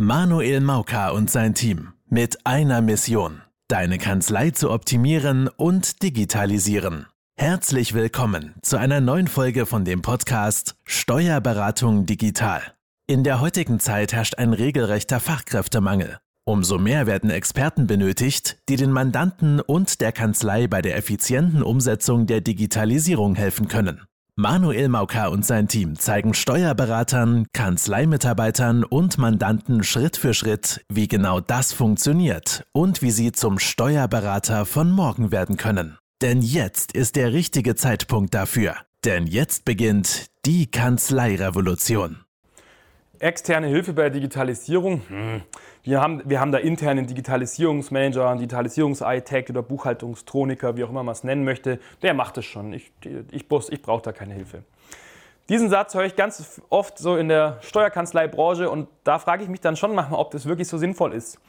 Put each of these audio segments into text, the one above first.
Manuel Mauka und sein Team mit einer Mission, deine Kanzlei zu optimieren und digitalisieren. Herzlich willkommen zu einer neuen Folge von dem Podcast Steuerberatung digital. In der heutigen Zeit herrscht ein regelrechter Fachkräftemangel. Umso mehr werden Experten benötigt, die den Mandanten und der Kanzlei bei der effizienten Umsetzung der Digitalisierung helfen können. Manuel Mauka und sein Team zeigen Steuerberatern, Kanzleimitarbeitern und Mandanten Schritt für Schritt, wie genau das funktioniert und wie sie zum Steuerberater von morgen werden können. Denn jetzt ist der richtige Zeitpunkt dafür. Denn jetzt beginnt die Kanzleirevolution. Externe Hilfe bei der Digitalisierung. Hm. Wir, haben, wir haben da internen Digitalisierungsmanager, Digitalisierungs-iTech oder Buchhaltungstroniker, wie auch immer man es nennen möchte. Der macht es schon. Ich, ich, ich brauche da keine Hilfe. Diesen Satz höre ich ganz oft so in der Steuerkanzleibranche und da frage ich mich dann schon manchmal, ob das wirklich so sinnvoll ist.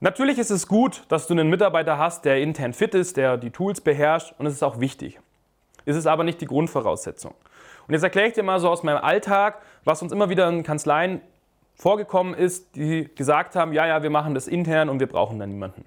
Natürlich ist es gut, dass du einen Mitarbeiter hast, der intern fit ist, der die Tools beherrscht und es ist auch wichtig. Es ist aber nicht die Grundvoraussetzung. Und jetzt erkläre ich dir mal so aus meinem Alltag, was uns immer wieder in Kanzleien vorgekommen ist, die gesagt haben, ja, ja, wir machen das intern und wir brauchen da niemanden.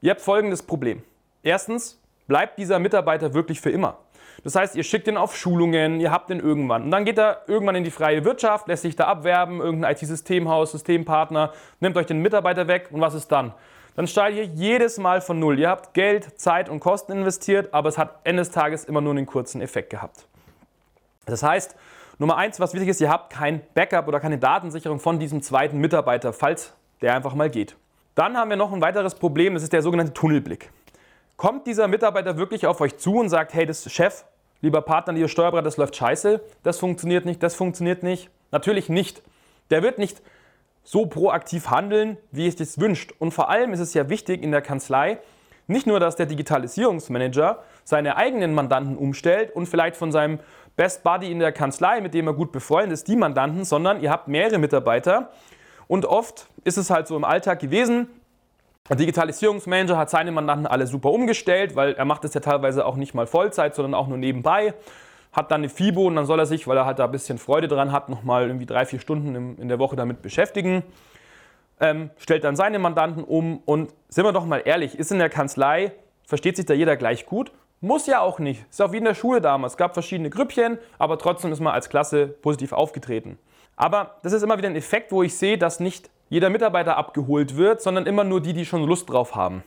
Ihr habt folgendes Problem. Erstens, bleibt dieser Mitarbeiter wirklich für immer. Das heißt, ihr schickt ihn auf Schulungen, ihr habt ihn irgendwann. Und dann geht er irgendwann in die freie Wirtschaft, lässt sich da abwerben, irgendein IT-Systemhaus, Systempartner, nimmt euch den Mitarbeiter weg und was ist dann? Dann startet ihr jedes Mal von Null. Ihr habt Geld, Zeit und Kosten investiert, aber es hat Ende des Tages immer nur einen kurzen Effekt gehabt. Das heißt, Nummer eins, was wichtig ist, ihr habt kein Backup oder keine Datensicherung von diesem zweiten Mitarbeiter, falls der einfach mal geht. Dann haben wir noch ein weiteres Problem, das ist der sogenannte Tunnelblick. Kommt dieser Mitarbeiter wirklich auf euch zu und sagt, hey, das Chef, lieber Partner, lieber Steuerberater, das läuft scheiße, das funktioniert nicht, das funktioniert nicht? Natürlich nicht. Der wird nicht so proaktiv handeln, wie es das wünscht. Und vor allem ist es ja wichtig in der Kanzlei, nicht nur, dass der Digitalisierungsmanager seine eigenen Mandanten umstellt und vielleicht von seinem Best Buddy in der Kanzlei, mit dem er gut befreundet ist, die Mandanten, sondern ihr habt mehrere Mitarbeiter. Und oft ist es halt so im Alltag gewesen, der Digitalisierungsmanager hat seine Mandanten alle super umgestellt, weil er macht es ja teilweise auch nicht mal Vollzeit, sondern auch nur nebenbei. Hat dann eine FIBO und dann soll er sich, weil er halt da ein bisschen Freude dran hat, nochmal irgendwie drei, vier Stunden in der Woche damit beschäftigen. Ähm, stellt dann seine Mandanten um und sind wir doch mal ehrlich, ist in der Kanzlei, versteht sich da jeder gleich gut? Muss ja auch nicht. Ist auch wie in der Schule damals. Es gab verschiedene Grüppchen, aber trotzdem ist man als Klasse positiv aufgetreten. Aber das ist immer wieder ein Effekt, wo ich sehe, dass nicht jeder Mitarbeiter abgeholt wird, sondern immer nur die, die schon Lust drauf haben.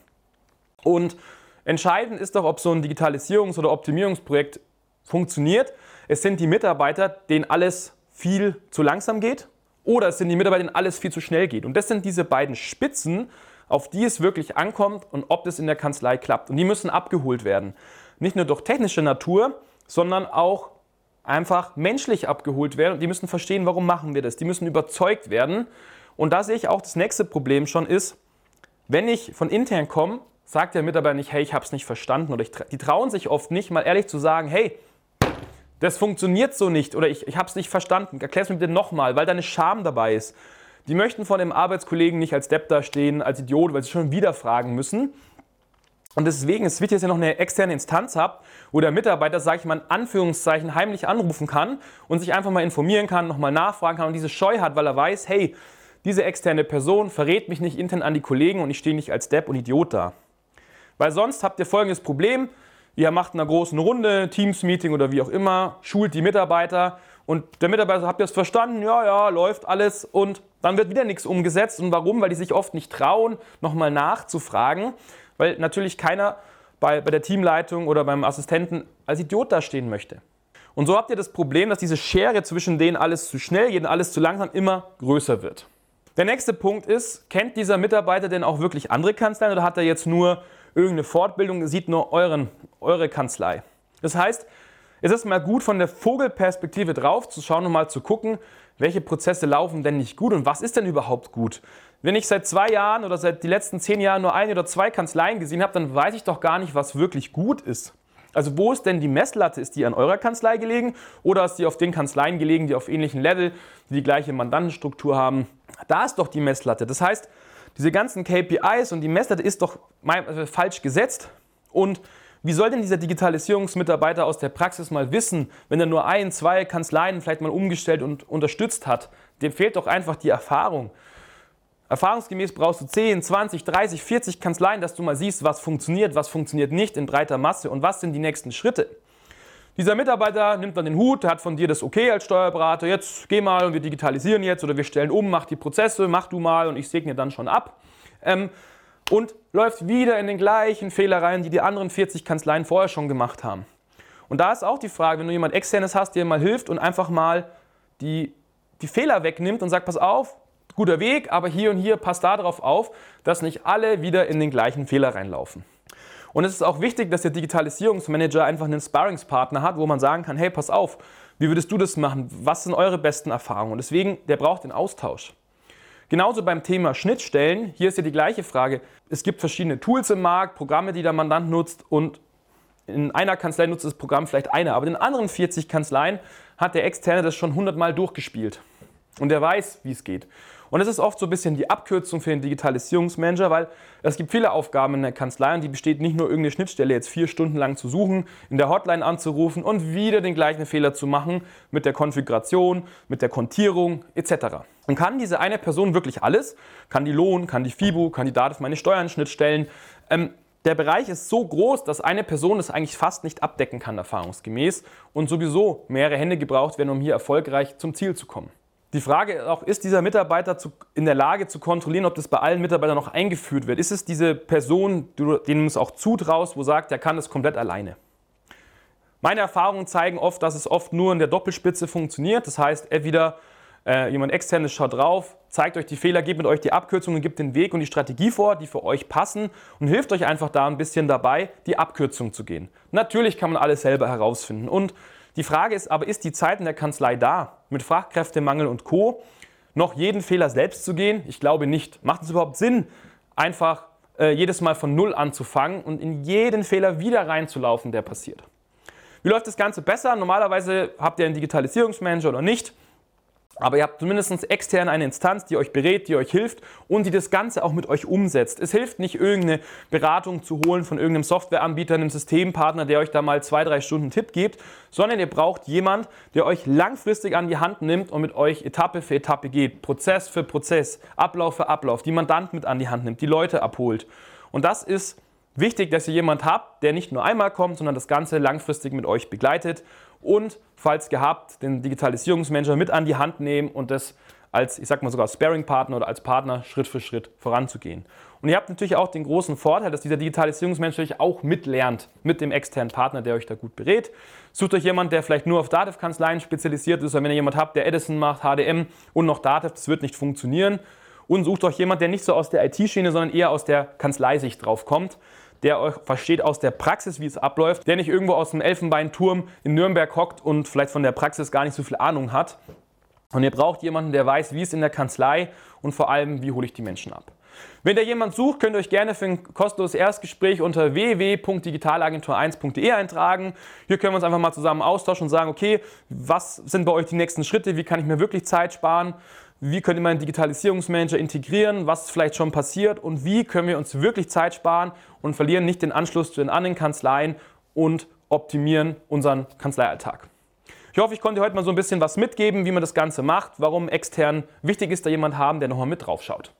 Und entscheidend ist doch, ob so ein Digitalisierungs- oder Optimierungsprojekt funktioniert. Es sind die Mitarbeiter, denen alles viel zu langsam geht, oder es sind die Mitarbeiter, denen alles viel zu schnell geht. Und das sind diese beiden Spitzen, auf die es wirklich ankommt und ob das in der Kanzlei klappt. Und die müssen abgeholt werden nicht nur durch technische Natur, sondern auch einfach menschlich abgeholt werden und die müssen verstehen, warum machen wir das. Die müssen überzeugt werden. Und da sehe ich auch das nächste Problem schon ist, wenn ich von intern komme, sagt der Mitarbeiter nicht, hey, ich habe es nicht verstanden oder ich, die trauen sich oft nicht, mal ehrlich zu sagen, hey, das funktioniert so nicht oder ich, ich habe es nicht verstanden, erklär es mir bitte nochmal, weil da eine Scham dabei ist. Die möchten von dem Arbeitskollegen nicht als Depp dastehen, als Idiot, weil sie schon wieder fragen müssen. Und deswegen ist es wichtig, dass ihr noch eine externe Instanz habt, wo der Mitarbeiter, sage ich mal in Anführungszeichen, heimlich anrufen kann und sich einfach mal informieren kann, nochmal nachfragen kann und diese Scheu hat, weil er weiß, hey, diese externe Person verrät mich nicht intern an die Kollegen und ich stehe nicht als Depp und Idiot da. Weil sonst habt ihr folgendes Problem, ihr macht in einer großen Runde, Teams-Meeting oder wie auch immer, schult die Mitarbeiter und der Mitarbeiter, habt ihr es verstanden? Ja, ja, läuft alles und dann wird wieder nichts umgesetzt. Und warum? Weil die sich oft nicht trauen, nochmal nachzufragen weil natürlich keiner bei, bei der Teamleitung oder beim Assistenten als Idiot dastehen möchte. Und so habt ihr das Problem, dass diese Schere zwischen denen alles zu schnell geht und alles zu langsam immer größer wird. Der nächste Punkt ist, kennt dieser Mitarbeiter denn auch wirklich andere Kanzleien oder hat er jetzt nur irgendeine Fortbildung, sieht nur euren, eure Kanzlei? Das heißt, es ist mal gut von der Vogelperspektive drauf zu schauen und mal zu gucken, welche Prozesse laufen denn nicht gut und was ist denn überhaupt gut. Wenn ich seit zwei Jahren oder seit den letzten zehn Jahren nur ein oder zwei Kanzleien gesehen habe, dann weiß ich doch gar nicht, was wirklich gut ist. Also wo ist denn die Messlatte? Ist die an eurer Kanzlei gelegen oder ist die auf den Kanzleien gelegen, die auf ähnlichem Level, die die gleiche Mandantenstruktur haben? Da ist doch die Messlatte. Das heißt, diese ganzen KPIs und die Messlatte ist doch äh, falsch gesetzt. Und wie soll denn dieser Digitalisierungsmitarbeiter aus der Praxis mal wissen, wenn er nur ein, zwei Kanzleien vielleicht mal umgestellt und unterstützt hat? Dem fehlt doch einfach die Erfahrung. Erfahrungsgemäß brauchst du 10, 20, 30, 40 Kanzleien, dass du mal siehst, was funktioniert, was funktioniert nicht in breiter Masse und was sind die nächsten Schritte. Dieser Mitarbeiter nimmt dann den Hut, hat von dir das Okay als Steuerberater, jetzt geh mal und wir digitalisieren jetzt oder wir stellen um, mach die Prozesse, mach du mal und ich segne dann schon ab. Ähm, und läuft wieder in den gleichen Fehler rein, die die anderen 40 Kanzleien vorher schon gemacht haben. Und da ist auch die Frage, wenn du jemand externes hast, der mal hilft und einfach mal die, die Fehler wegnimmt und sagt, pass auf, guter Weg, aber hier und hier passt darauf auf, dass nicht alle wieder in den gleichen Fehler reinlaufen. Und es ist auch wichtig, dass der Digitalisierungsmanager einfach einen Sparringspartner hat, wo man sagen kann, hey, pass auf, wie würdest du das machen? Was sind eure besten Erfahrungen? Und deswegen, der braucht den Austausch. Genauso beim Thema Schnittstellen, hier ist ja die gleiche Frage. Es gibt verschiedene Tools im Markt, Programme, die der Mandant nutzt und in einer Kanzlei nutzt das Programm vielleicht einer, aber in den anderen 40 Kanzleien hat der Externe das schon 100 Mal durchgespielt. Und der weiß, wie es geht. Und das ist oft so ein bisschen die Abkürzung für den Digitalisierungsmanager, weil es gibt viele Aufgaben in der Kanzlei und die besteht nicht nur irgendeine Schnittstelle jetzt vier Stunden lang zu suchen, in der Hotline anzurufen und wieder den gleichen Fehler zu machen mit der Konfiguration, mit der Kontierung etc. Und kann diese eine Person wirklich alles? Kann die Lohn, kann die FIBU, kann die Daten meine Steuern Schnittstellen? Ähm, der Bereich ist so groß, dass eine Person es eigentlich fast nicht abdecken kann, erfahrungsgemäß, und sowieso mehrere Hände gebraucht werden, um hier erfolgreich zum Ziel zu kommen. Die Frage ist auch, ist dieser Mitarbeiter zu, in der Lage zu kontrollieren, ob das bei allen Mitarbeitern noch eingeführt wird? Ist es diese Person, denen du es auch zutraust, wo sagt, der kann das komplett alleine? Meine Erfahrungen zeigen oft, dass es oft nur in der Doppelspitze funktioniert. Das heißt, entweder äh, jemand externes schaut drauf, zeigt euch die Fehler, gibt mit euch die Abkürzungen, gibt den Weg und die Strategie vor, die für euch passen und hilft euch einfach da ein bisschen dabei, die Abkürzung zu gehen. Natürlich kann man alles selber herausfinden und die Frage ist aber, ist die Zeit in der Kanzlei da, mit Fachkräftemangel und Co., noch jeden Fehler selbst zu gehen? Ich glaube nicht. Macht es überhaupt Sinn, einfach äh, jedes Mal von Null anzufangen und in jeden Fehler wieder reinzulaufen, der passiert? Wie läuft das Ganze besser? Normalerweise habt ihr einen Digitalisierungsmanager oder nicht. Aber ihr habt zumindest extern eine Instanz, die euch berät, die euch hilft und die das Ganze auch mit euch umsetzt. Es hilft nicht, irgendeine Beratung zu holen von irgendeinem Softwareanbieter, einem Systempartner, der euch da mal zwei, drei Stunden Tipp gibt, sondern ihr braucht jemand, der euch langfristig an die Hand nimmt und mit euch Etappe für Etappe geht, Prozess für Prozess, Ablauf für Ablauf, die Mandant mit an die Hand nimmt, die Leute abholt. Und das ist wichtig, dass ihr jemand habt, der nicht nur einmal kommt, sondern das Ganze langfristig mit euch begleitet und falls gehabt, den Digitalisierungsmanager mit an die Hand nehmen und das als, ich sag mal sogar Sparing-Partner oder als Partner Schritt für Schritt voranzugehen. Und ihr habt natürlich auch den großen Vorteil, dass dieser Digitalisierungsmanager euch auch mitlernt mit dem externen Partner, der euch da gut berät. Sucht euch jemand, der vielleicht nur auf Dativ-Kanzleien spezialisiert ist, oder wenn ihr jemand habt, der Edison macht, HDM und noch Dativ, das wird nicht funktionieren. Und sucht euch jemand, der nicht so aus der IT-Schiene, sondern eher aus der Kanzleisicht drauf kommt der euch versteht aus der Praxis, wie es abläuft, der nicht irgendwo aus dem Elfenbeinturm in Nürnberg hockt und vielleicht von der Praxis gar nicht so viel Ahnung hat. Und ihr braucht jemanden, der weiß, wie es in der Kanzlei und vor allem, wie hole ich die Menschen ab. Wenn ihr jemand sucht, könnt ihr euch gerne für ein kostenloses Erstgespräch unter www.digitalagentur1.de eintragen. Hier können wir uns einfach mal zusammen austauschen und sagen, okay, was sind bei euch die nächsten Schritte? Wie kann ich mir wirklich Zeit sparen? Wie könnte man einen Digitalisierungsmanager integrieren, was ist vielleicht schon passiert und wie können wir uns wirklich Zeit sparen und verlieren nicht den Anschluss zu den anderen Kanzleien und optimieren unseren Kanzleialltag. Ich hoffe, ich konnte heute mal so ein bisschen was mitgeben, wie man das Ganze macht, warum extern wichtig ist, da jemand haben, der nochmal mit drauf schaut.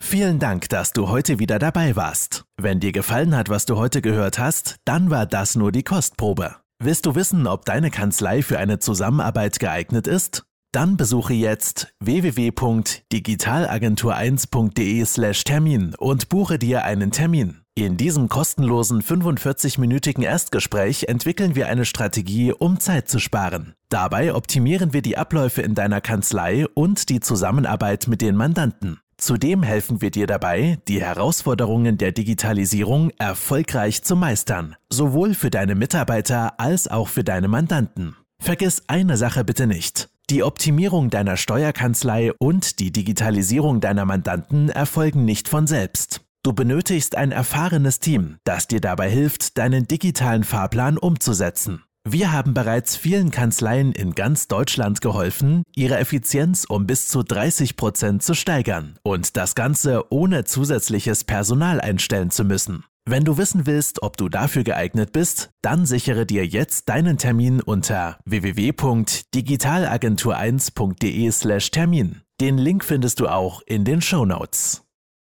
Vielen Dank, dass du heute wieder dabei warst. Wenn dir gefallen hat, was du heute gehört hast, dann war das nur die Kostprobe. Willst du wissen, ob deine Kanzlei für eine Zusammenarbeit geeignet ist? Dann besuche jetzt www.digitalagentur1.de/termin und buche dir einen Termin. In diesem kostenlosen 45-minütigen Erstgespräch entwickeln wir eine Strategie, um Zeit zu sparen. Dabei optimieren wir die Abläufe in deiner Kanzlei und die Zusammenarbeit mit den Mandanten. Zudem helfen wir dir dabei, die Herausforderungen der Digitalisierung erfolgreich zu meistern, sowohl für deine Mitarbeiter als auch für deine Mandanten. Vergiss eine Sache bitte nicht. Die Optimierung deiner Steuerkanzlei und die Digitalisierung deiner Mandanten erfolgen nicht von selbst. Du benötigst ein erfahrenes Team, das dir dabei hilft, deinen digitalen Fahrplan umzusetzen. Wir haben bereits vielen Kanzleien in ganz Deutschland geholfen, ihre Effizienz um bis zu 30 Prozent zu steigern und das Ganze ohne zusätzliches Personal einstellen zu müssen. Wenn du wissen willst, ob du dafür geeignet bist, dann sichere dir jetzt deinen Termin unter www.digitalagentur1.de/termin. Den Link findest du auch in den Show Notes.